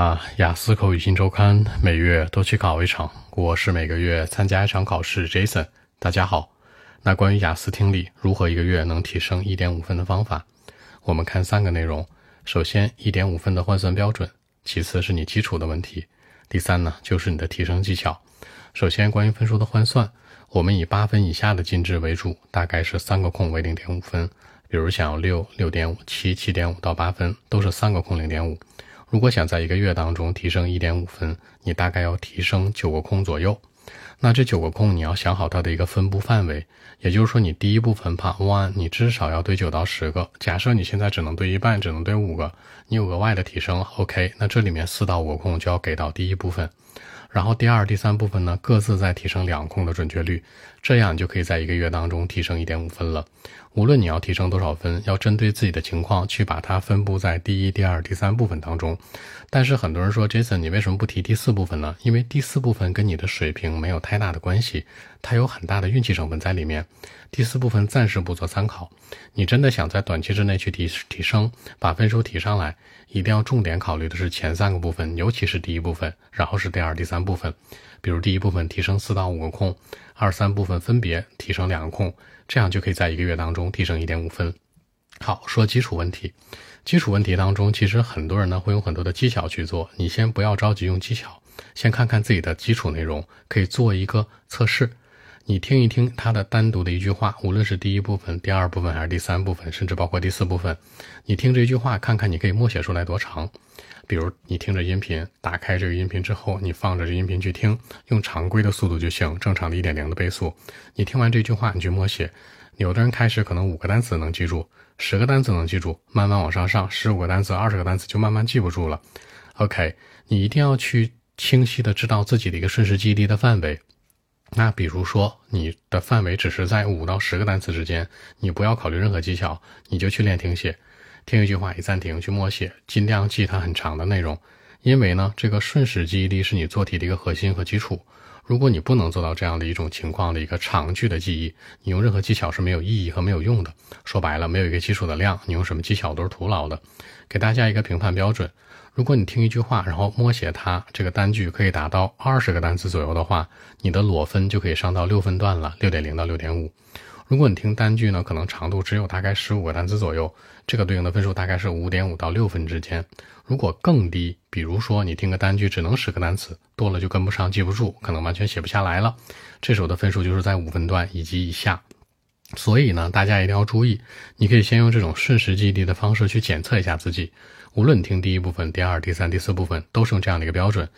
啊，雅思口语新周刊每月都去考一场，我是每个月参加一场考试。Jason，大家好。那关于雅思听力如何一个月能提升一点五分的方法，我们看三个内容。首先，一点五分的换算标准；其次是你基础的问题；第三呢，就是你的提升技巧。首先，关于分数的换算，我们以八分以下的进制为主，大概是三个空为零点五分。比如想要六、六点五、七、七点五到八分，都是三个空零点五。如果想在一个月当中提升一点五分，你大概要提升九个空左右。那这九个空你要想好它的一个分布范围，也就是说你第一部分 Part One 你至少要对九到十个。假设你现在只能对一半，只能对五个，你有额外的提升，OK？那这里面四到五个空就要给到第一部分。然后第二、第三部分呢，各自再提升两空的准确率，这样你就可以在一个月当中提升一点五分了。无论你要提升多少分，要针对自己的情况去把它分布在第一、第二、第三部分当中。但是很多人说，Jason，你为什么不提第四部分呢？因为第四部分跟你的水平没有太大的关系，它有很大的运气成分在里面。第四部分暂时不做参考。你真的想在短期之内去提提升，把分数提上来，一定要重点考虑的是前三个部分，尤其是第一部分，然后是第二、第三部分。比如第一部分提升四到五个空，二三部分分别提升两个空。这样就可以在一个月当中提升一点五分。好，说基础问题，基础问题当中，其实很多人呢会用很多的技巧去做。你先不要着急用技巧，先看看自己的基础内容，可以做一个测试。你听一听他的单独的一句话，无论是第一部分、第二部分还是第三部分，甚至包括第四部分，你听这句话，看看你可以默写出来多长。比如你听着音频，打开这个音频之后，你放着这音频去听，用常规的速度就行，正常的一点零的倍速。你听完这句话，你去默写。有的人开始可能五个单词能记住，十个单词能记住，慢慢往上上，十五个单词、二十个单词就慢慢记不住了。OK，你一定要去清晰的知道自己的一个瞬时记忆力的范围。那比如说你的范围只是在五到十个单词之间，你不要考虑任何技巧，你就去练听写。听一句话，一暂停，去默写，尽量记它很长的内容，因为呢，这个瞬时记忆力是你做题的一个核心和基础。如果你不能做到这样的一种情况的一个长句的记忆，你用任何技巧是没有意义和没有用的。说白了，没有一个基础的量，你用什么技巧都是徒劳的。给大家一个评判标准：如果你听一句话，然后默写它，这个单句可以达到二十个单词左右的话，你的裸分就可以上到六分段了，六点零到六点五。如果你听单句呢，可能长度只有大概十五个单词左右，这个对应的分数大概是五点五到六分之间。如果更低，比如说你听个单句只能十个单词，多了就跟不上，记不住，可能完全写不下来了，这时候的分数就是在五分段以及以下。所以呢，大家一定要注意，你可以先用这种瞬时记忆力的方式去检测一下自己。无论听第一部分、第二、第三、第四部分，都是用这样的一个标准。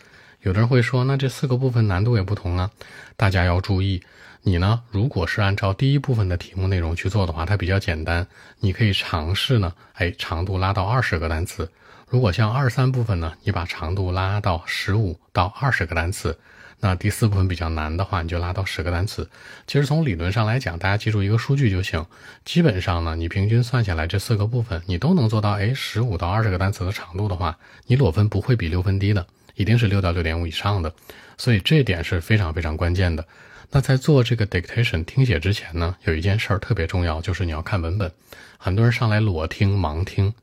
有的人会说，那这四个部分难度也不同啊，大家要注意。你呢？如果是按照第一部分的题目内容去做的话，它比较简单。你可以尝试呢，哎，长度拉到二十个单词。如果像二三部分呢，你把长度拉到十五到二十个单词。那第四部分比较难的话，你就拉到十个单词。其实从理论上来讲，大家记住一个数据就行。基本上呢，你平均算下来这四个部分，你都能做到。哎，十五到二十个单词的长度的话，你裸分不会比六分低的，一定是六到六点五以上的。所以这点是非常非常关键的。那在做这个 dictation 听写之前呢，有一件事儿特别重要，就是你要看文本。很多人上来裸听盲听，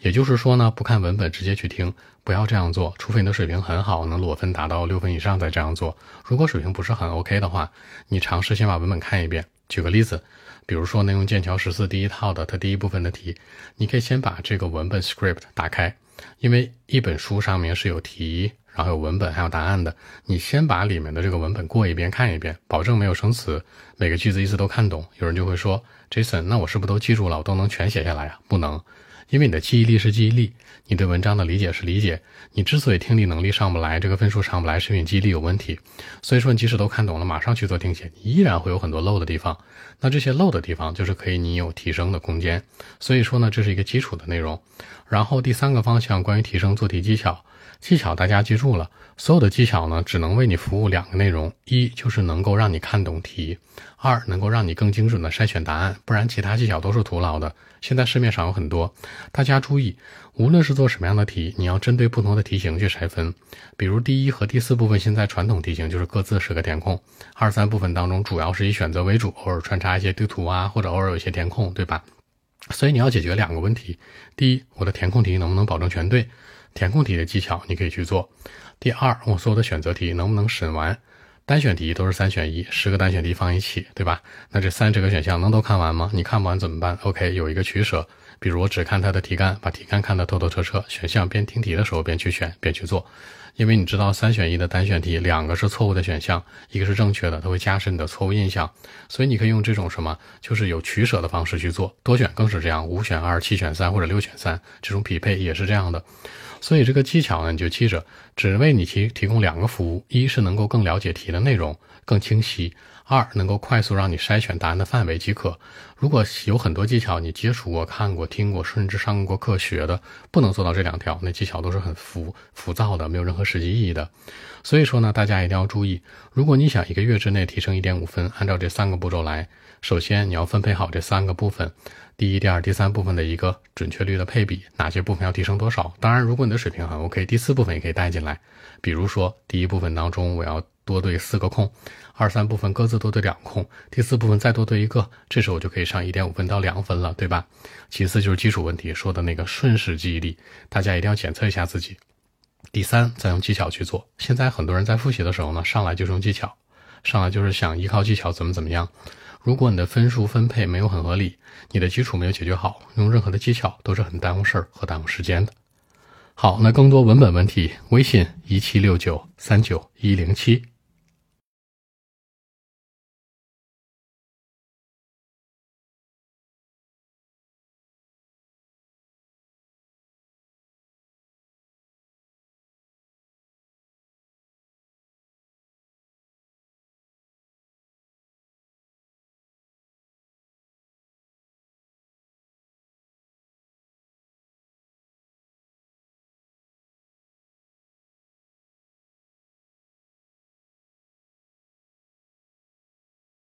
也就是说呢，不看文本直接去听，不要这样做。除非你的水平很好，能裸分达到六分以上再这样做。如果水平不是很 OK 的话，你尝试先把文本看一遍。举个例子，比如说呢，用剑桥十四第一套的它第一部分的题，你可以先把这个文本 script 打开，因为一本书上面是有题。然后有文本，还有答案的。你先把里面的这个文本过一遍，看一遍，保证没有生词，每个句子意思都看懂。有人就会说，Jason，那我是不是都记住了？我都能全写下来啊？不能，因为你的记忆力是记忆力，你对文章的理解是理解。你之所以听力能力上不来，这个分数上不来，是因为记忆力有问题。所以说，你即使都看懂了，马上去做听写，你依然会有很多漏的地方。那这些漏的地方，就是可以你有提升的空间。所以说呢，这是一个基础的内容。然后第三个方向，关于提升做题技巧。技巧大家记住了，所有的技巧呢，只能为你服务两个内容：一就是能够让你看懂题；二能够让你更精准的筛选答案。不然其他技巧都是徒劳的。现在市面上有很多，大家注意，无论是做什么样的题，你要针对不同的题型去拆分。比如第一和第四部分，现在传统题型就是各自十个填空；二三部分当中主要是以选择为主，偶尔穿插一些对图啊，或者偶尔有一些填空，对吧？所以你要解决两个问题：第一，我的填空题能不能保证全对？填空题的技巧你可以去做。第二，我所有的选择题能不能审完？单选题都是三选一，十个单选题放一起，对吧？那这三十个选项能都看完吗？你看不完怎么办？OK，有一个取舍，比如我只看它的题干，把题干看得透透彻彻，选项边听题的时候边去选边去做。因为你知道三选一的单选题，两个是错误的选项，一个是正确的，它会加深你的错误印象。所以你可以用这种什么，就是有取舍的方式去做。多选更是这样，五选二、七选三或者六选三，这种匹配也是这样的。所以这个技巧呢，你就记着，只为你提提供两个服务：一是能够更了解题的内容更清晰；二能够快速让你筛选答案的范围即可。如果有很多技巧你接触过、看过、听过，甚至上过课学的，不能做到这两条，那技巧都是很浮浮躁的，没有任何实际意义的。所以说呢，大家一定要注意，如果你想一个月之内提升一点五分，按照这三个步骤来。首先，你要分配好这三个部分，第一、第二、第三部分的一个准确率的配比，哪些部分要提升多少？当然，如果你的水平很 OK，第四部分也可以带进来。比如说，第一部分当中我要多对四个空，二三部分各自多对两空，第四部分再多对一个，这时候我就可以上一点五分到两分了，对吧？其次就是基础问题说的那个瞬时记忆力，大家一定要检测一下自己。第三，再用技巧去做。现在很多人在复习的时候呢，上来就是用技巧，上来就是想依靠技巧怎么怎么样。如果你的分数分配没有很合理，你的基础没有解决好，用任何的技巧都是很耽误事儿和耽误时间的。好，那更多文本问题，微信一七六九三九一零七。